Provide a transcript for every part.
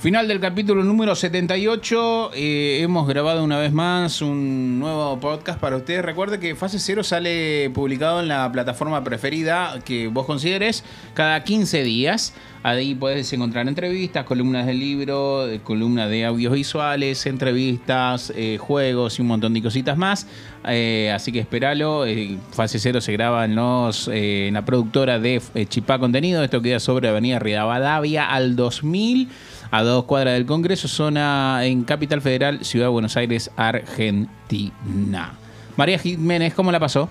Final del capítulo número 78. Eh, hemos grabado una vez más un nuevo podcast para ustedes. Recuerde que Fase Cero sale publicado en la plataforma preferida que vos consideres cada 15 días. Ahí puedes encontrar entrevistas, columnas de libro, columnas de audiovisuales, entrevistas, eh, juegos y un montón de cositas más. Eh, así que espéralo. Eh, Fase Cero se graba en, los, en la productora de Chipá Contenido. Esto queda sobre Avenida Rivadavia al 2000 a dos cuadras del Congreso, zona en Capital Federal, Ciudad de Buenos Aires, Argentina. María Jiménez, ¿cómo la pasó?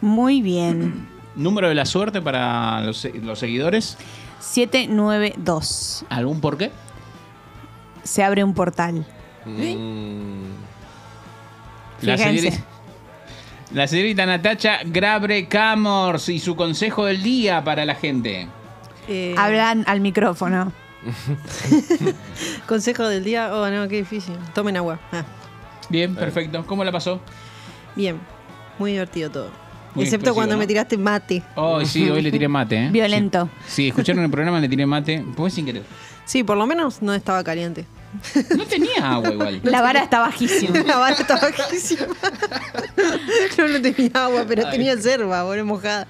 Muy bien. Número de la suerte para los, los seguidores. 792. ¿Algún por qué? Se abre un portal. Mm, La, Fíjense. señorita, la señorita Natacha Grabre Camors y su consejo del día para la gente. Eh, Hablan al micrófono. Consejo del día. Oh, no, qué difícil. Tomen agua. Ah, Bien, perfecto. ¿Cómo la pasó? bien. Muy divertido todo. Muy Excepto cuando ¿no? me tiraste mate. Hoy sí, hoy le tiré mate, ¿eh? Violento. Sí, Sí, escucharon el programa, le tiré mate. Pues sin querer. Sí, por lo menos no estaba caliente. No tenía agua igual. La vara está bajísima. La vara estaba bajísima. no, no tenía agua, pero Ay. tenía yerba, boludo, mojada.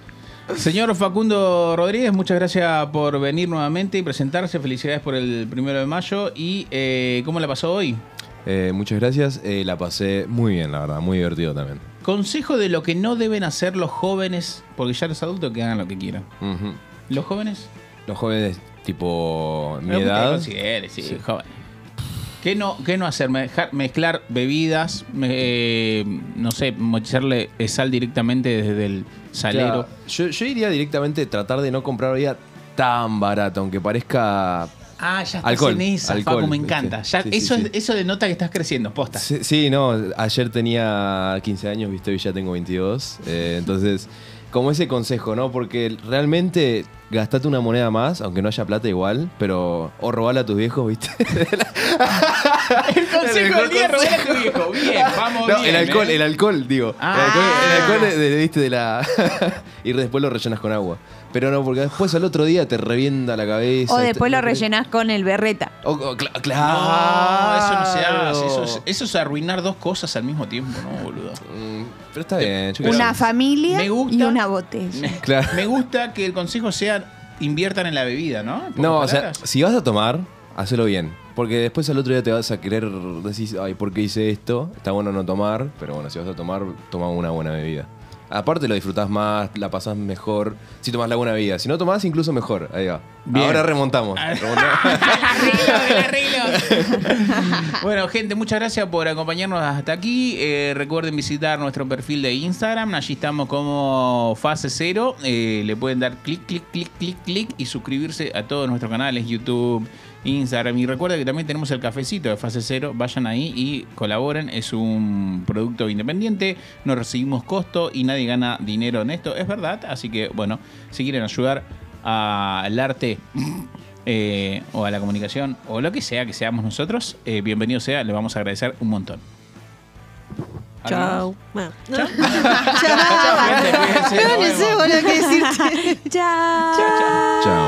Señor Facundo Rodríguez, muchas gracias por venir nuevamente y presentarse. Felicidades por el primero de mayo. ¿Y eh, cómo la pasó hoy? eh, muchas gracias. Eh, la pasé muy bien, la verdad. Muy divertido también. Consejo de lo que no deben hacer los jóvenes, porque ya los adultos que hagan lo que quieran. ¿Los jóvenes? Los jóvenes, tipo mi edad. sí, Sí. jóvenes. ¿Qué no, ¿Qué no hacer? Mezclar bebidas, eh, no sé, echarle sal directamente desde el salero. Claro, yo, yo iría directamente tratar de no comprar bebida tan barata, aunque parezca. Ah, ya estás Alcohol, en esa, alcohol, Facu, me encanta. Ya, Sí, sí, eso, sí. eso denota que estás creciendo, posta. Sí, sí, no. Ayer tenía 15 años, viste, hoy ya tengo 22. eh, entonces, como ese consejo, ¿no? Porque realmente gastate una moneda más, aunque no haya plata igual, pero. O robala a tus viejos, viste. El consejo del día, robale a tu viejo. Bien, vamos No, bien. el alcohol, ¿eh? el alcohol, digo. Ah. El alcohol, el alcohol de, de- viste, de la. y después lo rellenas con agua. Pero no, porque después al otro día te revienta la cabeza. O te- después lo rellenás con el berreta. O- o cla- No, claro. eso no se hace. Eso es, eso es arruinar dos cosas al mismo tiempo, ¿no, boludo? Mm, pero está bien. yo qué Una familia Me gusta. y una botella. Eh, Claro. Me gusta que el consejo sea inviertan en la bebida, ¿no? En pocas No, o sea, palabras. si vas a tomar, hacelo bien. Porque después al otro día te vas a querer decir, ay, ¿por qué hice esto? Está bueno no tomar, pero bueno, si vas a tomar, toma una buena bebida. Aparte lo disfrutás más, la pasás mejor si tomás la buena bebida. Si no tomás, incluso mejor. Ahí va. Bien. Ahora remontamos. Arreglo. bueno, gente, muchas gracias por acompañarnos hasta aquí. Eh, recuerden visitar nuestro perfil de Instagram. Allí estamos como Fase Cero. Eh, le pueden dar clic, clic, clic, clic, clic y suscribirse a todos nuestros canales, YouTube, Instagram. Y recuerden que también tenemos el cafecito de Fase Cero. Vayan ahí y colaboren. Es un producto independiente. No recibimos costo y nadie gana dinero en esto. Es verdad. Así que, bueno, si quieren ayudar al arte eh, o a la comunicación o lo que sea que seamos nosotros, eh, bienvenido sea, le vamos a agradecer un montón. Chao. Bueno. Chao. Chao. qué decirte. Chao. Chao, chao. Chao.